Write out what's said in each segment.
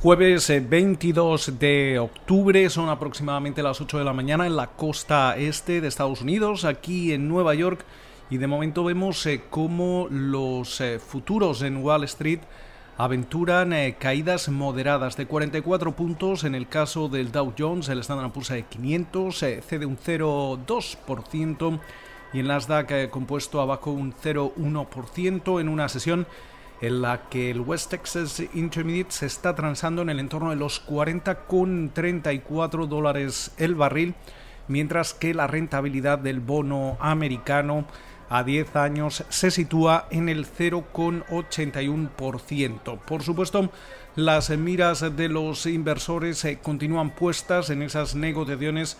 Jueves 22 eh, de octubre, son aproximadamente las 8 de la mañana en la costa este de Estados Unidos, aquí en Nueva York, y de momento vemos eh, cómo los eh, futuros en Wall Street aventuran caídas moderadas de 44 puntos. En el caso del Dow Jones, el Standard Poor's de 500 cede un 0,2% y el Nasdaq compuesto abajo un 0,1% en una sesión en la que el West Texas Intermediate se está transando en el entorno de los 40,34 dólares el barril, mientras que la rentabilidad del bono americano a 10 años se sitúa en el 0,81%. Por supuesto, las miras de los inversores eh, continúan puestas en esas negociaciones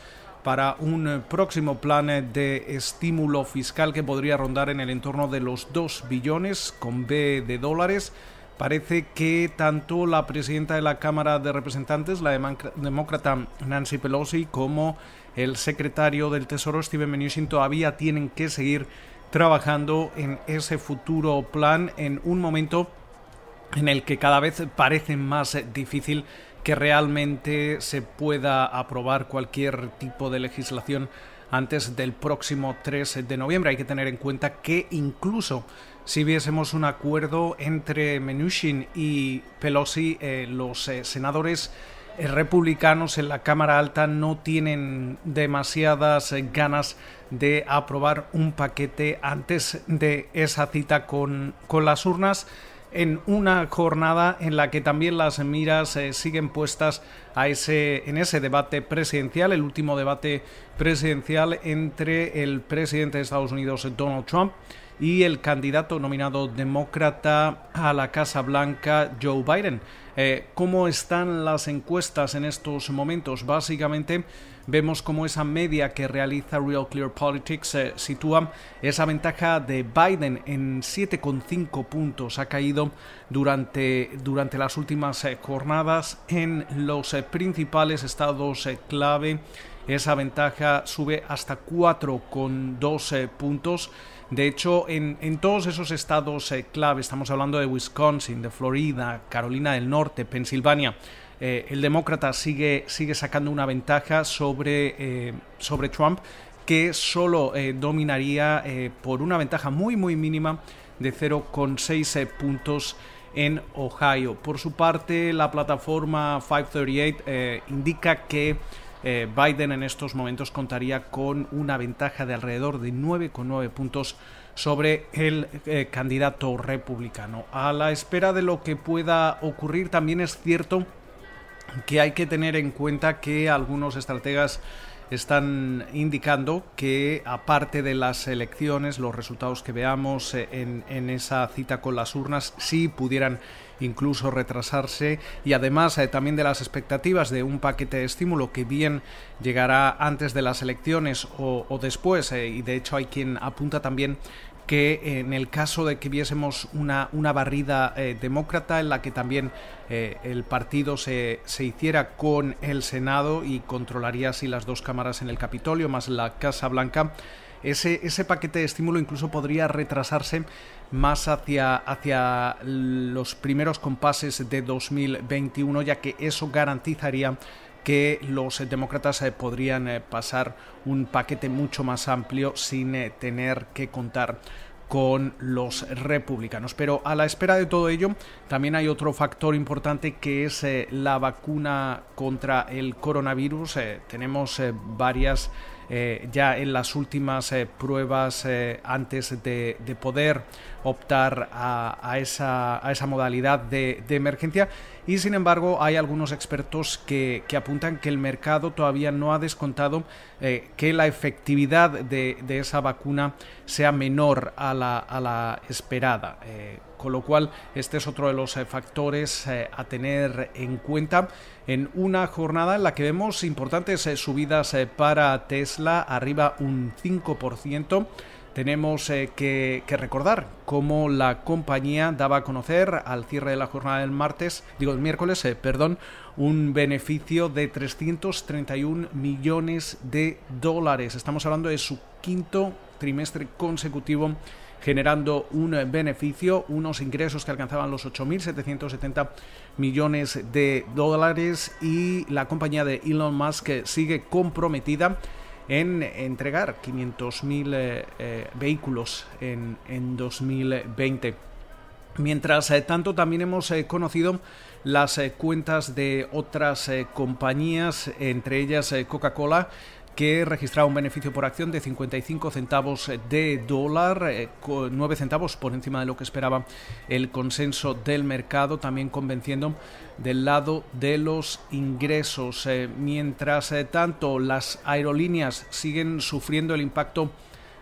para un eh, próximo plan eh, de estímulo fiscal que podría rondar en el entorno de los 2 billones con B de dólares. Parece que tanto la presidenta de la Cámara de Representantes, la demócrata Nancy Pelosi, como el secretario del Tesoro, Steven Mnuchin, todavía tienen que seguir trabajando en ese futuro plan en un momento en el que cada vez parece más difícil que realmente se pueda aprobar cualquier tipo de legislación antes del próximo 3 de noviembre. Hay que tener en cuenta que incluso si viésemos un acuerdo entre Mnuchin y Pelosi, eh, los eh, senadores eh, republicanos en la Cámara Alta no tienen demasiadas ganas de aprobar un paquete antes de esa cita con, con las urnas en una jornada en la que también las miras eh, siguen puestas a ese, en ese debate presidencial, el último debate presidencial entre el presidente de Estados Unidos, Donald Trump, y el candidato nominado demócrata a la Casa Blanca, Joe Biden. Eh, ¿Cómo están las encuestas en estos momentos? Básicamente vemos cómo esa media que realiza Real Clear Politics eh, sitúa esa ventaja de Biden en 7,5 puntos. Ha caído durante, durante las últimas eh, jornadas en los principales estados clave. Esa ventaja sube hasta 4,2 puntos. De hecho, en, todos esos estados eh, clave, estamos hablando de Wisconsin, de Florida, Carolina del Norte, Pensilvania, eh, el demócrata sigue, sigue sacando una ventaja sobre, eh, sobre Trump que solo dominaría por una ventaja muy muy mínima de 0,6 puntos en Ohio. Por su parte, la plataforma 538 indica que eh, Biden en estos momentos contaría con una ventaja de alrededor de 9,9 puntos sobre el eh, candidato republicano. A la espera de lo que pueda ocurrir, también es cierto que hay que tener en cuenta que algunos estrategas están indicando que aparte de las elecciones, los resultados que veamos eh, en, esa cita con las urnas sí pudieran incluso retrasarse. Y además eh, también de las expectativas de un paquete de estímulo que bien llegará antes de las elecciones o, después eh, y de hecho hay quien apunta también que en el caso de que viésemos una, una barrida eh, demócrata en la que también el partido se, se, hiciera con el Senado y controlaría así las dos cámaras en el Capitolio más la Casa Blanca, ese, ese paquete de estímulo incluso podría retrasarse más hacia, hacia los primeros compases de 2021, ya que eso garantizaría que los demócratas eh, podrían eh, pasar un paquete mucho más amplio sin eh, tener que contar con los republicanos. Pero a la espera de todo ello, también hay otro factor importante que es la vacuna contra el coronavirus. tenemos varias eh, ya en las últimas eh, pruebas eh, antes de, poder optar a, esa, a esa, modalidad de, emergencia. Y sin embargo hay algunos expertos que, apuntan que el mercado todavía no ha descontado que la efectividad de, esa vacuna sea menor a la, a la esperada con lo cual este es otro de los eh, factores eh, a tener en cuenta en una jornada en la que vemos importantes eh, subidas para Tesla, arriba un 5%. Tenemos que, recordar cómo la compañía daba a conocer al cierre de la jornada del martes, digo el miércoles, perdón, un beneficio de 331 millones de dólares. Estamos hablando de su quinto trimestre consecutivo generando un beneficio, unos ingresos que alcanzaban los 8.770 millones de dólares y la compañía de Elon Musk sigue comprometida en entregar 500.000 eh, eh, vehículos en, en 2020. Mientras eh, tanto, también hemos conocido las cuentas de otras compañías, entre ellas Coca-Cola, que registraba un beneficio por acción de 55 centavos de dólar, 9 centavos por encima de lo que esperaba el consenso del mercado, también convenciendo del lado de los ingresos. Eh, mientras eh, tanto, las aerolíneas siguen sufriendo el impacto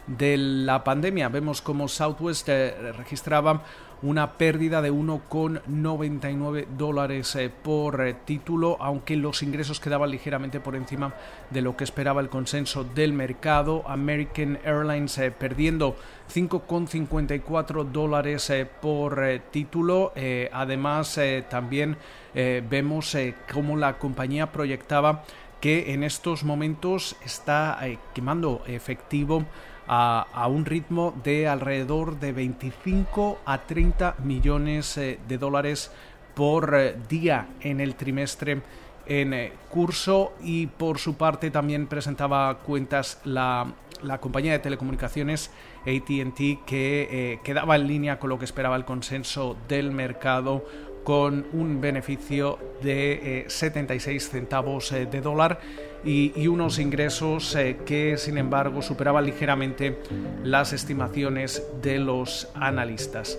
de la pandemia. Vemos como Southwest eh, registraba una pérdida de 1,99 dólares eh, por eh, título, aunque los ingresos quedaban ligeramente por encima de lo que esperaba el consenso del mercado. American Airlines eh, perdiendo 5,54 dólares por título. además, también vemos cómo la compañía proyectaba que en estos momentos está quemando efectivo a, un ritmo de alrededor de 25 a 30 millones eh, de dólares por eh, día en el trimestre en eh, curso. Y por su parte también presentaba cuentas la, compañía de telecomunicaciones ATT que quedaba en línea con lo que esperaba el consenso del mercado con un beneficio de 76 centavos de dólar y, unos ingresos eh, que sin embargo superaban ligeramente las estimaciones de los analistas.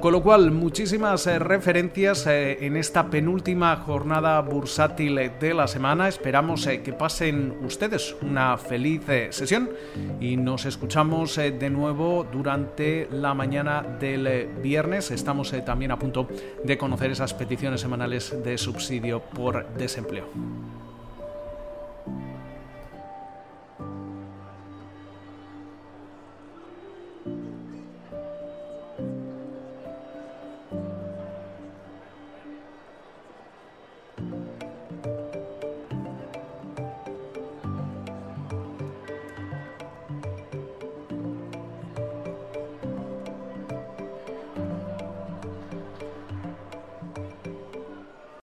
Con lo cual, muchísimas eh, referencias eh, en esta penúltima jornada bursátil de la semana. Esperamos que pasen ustedes una feliz sesión y nos escuchamos de nuevo durante la mañana del viernes. Estamos también a punto de conocer esas peticiones semanales de subsidio por desempleo.